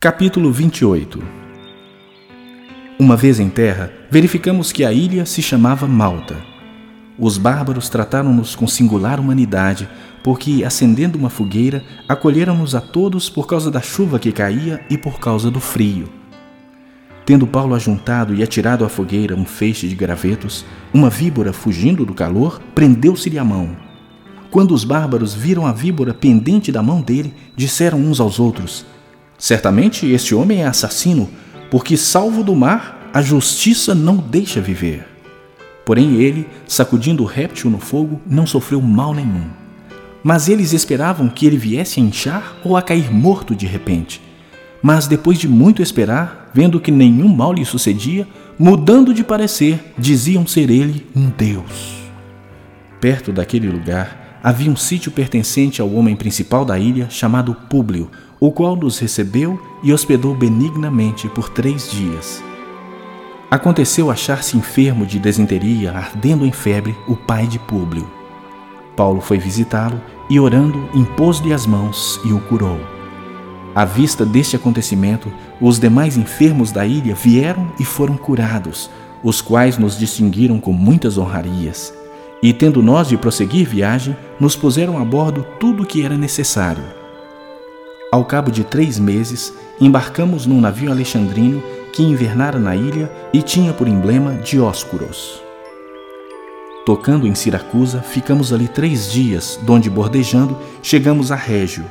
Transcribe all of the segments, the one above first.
Capítulo 28 Uma vez em terra, verificamos que a ilha se chamava Malta. Os bárbaros trataram-nos com singular humanidade, porque, acendendo uma fogueira, acolheram-nos a todos por causa da chuva que caía e por causa do frio. Tendo Paulo ajuntado e atirado à fogueira um feixe de gravetos, uma víbora, fugindo do calor, prendeu-se-lhe a mão. Quando os bárbaros viram a víbora pendente da mão dele, disseram uns aos outros: Certamente este homem é assassino, porque, salvo do mar, a justiça não deixa viver. Porém, ele, sacudindo o réptil no fogo, não sofreu mal nenhum. Mas eles esperavam que ele viesse a inchar ou a cair morto de repente. Mas depois de muito esperar, vendo que nenhum mal lhe sucedia, mudando de parecer, diziam ser ele um Deus. Perto daquele lugar havia um sítio pertencente ao homem principal da ilha, chamado Públio, o qual nos recebeu e hospedou benignamente por três dias. Aconteceu achar-se enfermo de desinteria, ardendo em febre, o pai de Públio. Paulo foi visitá-lo e, orando, impôs-lhe as mãos e o curou. À vista deste acontecimento, os demais enfermos da ilha vieram e foram curados, os quais nos distinguiram com muitas honrarias. E, tendo nós de prosseguir viagem, nos puseram a bordo tudo o que era necessário ao cabo de três meses, embarcamos num navio alexandrino que invernara na ilha e tinha por emblema Dioscuros. Tocando em Siracusa, ficamos ali três dias, donde bordejando chegamos a Régio.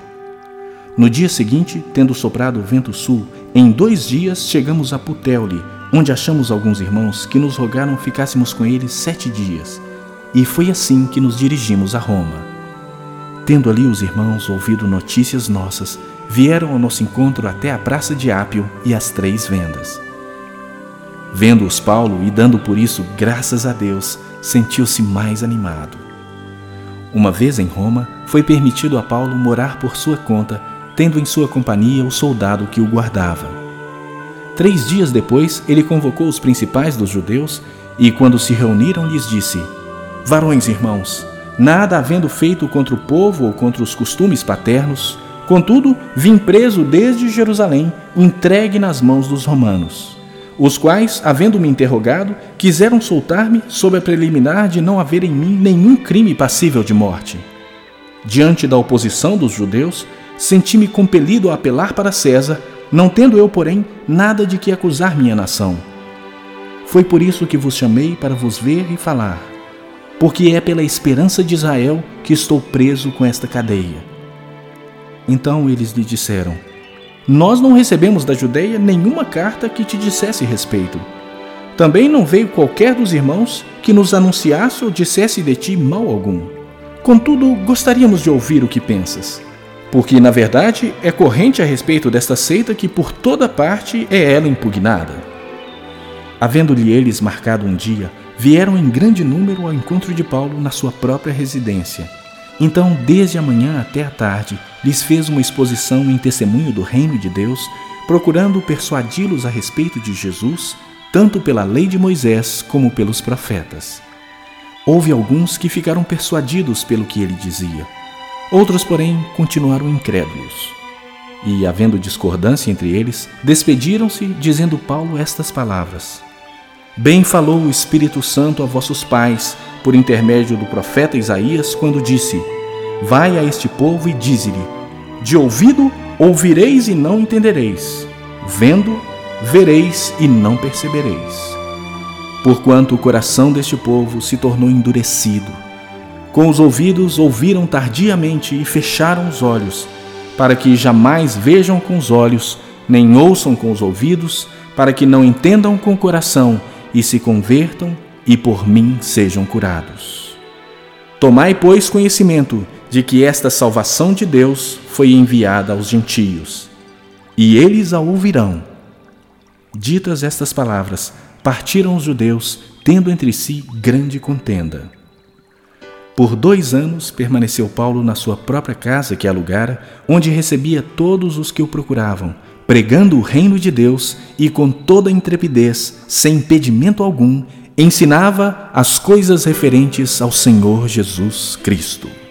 No dia seguinte, tendo soprado o vento sul, em dois dias chegamos a Puteoli, onde achamos alguns irmãos que nos rogaram ficássemos com eles sete dias. E foi assim que nos dirigimos a Roma. Tendo ali os irmãos ouvido notícias nossas, vieram ao nosso encontro até a praça de Ápio e as três vendas. Vendo-os Paulo e dando por isso graças a Deus, sentiu-se mais animado. Uma vez em Roma, foi permitido a Paulo morar por sua conta, tendo em sua companhia o soldado que o guardava. Três dias depois, ele convocou os principais dos judeus e, quando se reuniram, lhes disse: Varões irmãos, nada havendo feito contra o povo ou contra os costumes paternos, contudo, vim preso desde Jerusalém, entregue nas mãos dos romanos, os quais, havendo-me interrogado, quiseram soltar-me sob a preliminar de não haver em mim nenhum crime passível de morte. Diante da oposição dos judeus, senti-me compelido a apelar para César, não tendo eu, porém, nada de que acusar minha nação. Foi por isso que vos chamei para vos ver e falar porque é pela esperança de Israel que estou preso com esta cadeia. Então eles lhe disseram: Nós não recebemos da Judeia nenhuma carta que te dissesse respeito. Também não veio qualquer dos irmãos que nos anunciasse ou dissesse de ti mal algum. Contudo, gostaríamos de ouvir o que pensas. Porque, na verdade, é corrente a respeito desta seita que por toda parte é ela impugnada. Havendo-lhe eles marcado um dia, vieram em grande número ao encontro de Paulo na sua própria residência. Então, desde a manhã até a tarde, lhes fez uma exposição em testemunho do reino de Deus, procurando persuadi-los a respeito de Jesus, tanto pela lei de Moisés como pelos profetas. Houve alguns que ficaram persuadidos pelo que ele dizia. Outros, porém, continuaram incrédulos. E, havendo discordância entre eles, despediram-se, dizendo Paulo estas palavras: Bem falou o Espírito Santo a vossos pais, por intermédio do profeta Isaías, quando disse: Vai a este povo e dize-lhe: De ouvido ouvireis e não entendereis, vendo, vereis e não percebereis. Porquanto o coração deste povo se tornou endurecido. Com os ouvidos ouviram tardiamente e fecharam os olhos, para que jamais vejam com os olhos, nem ouçam com os ouvidos, para que não entendam com o coração e se convertam e por mim sejam curados. Tomai, pois, conhecimento de que esta salvação de Deus foi enviada aos gentios, e eles a ouvirão. Ditas estas palavras, partiram os judeus, tendo entre si grande contenda. Por dois anos permaneceu Paulo na sua própria casa que alugara, onde recebia todos os que o procuravam pregando o reino de Deus e com toda intrepidez, sem impedimento algum, ensinava as coisas referentes ao Senhor Jesus Cristo.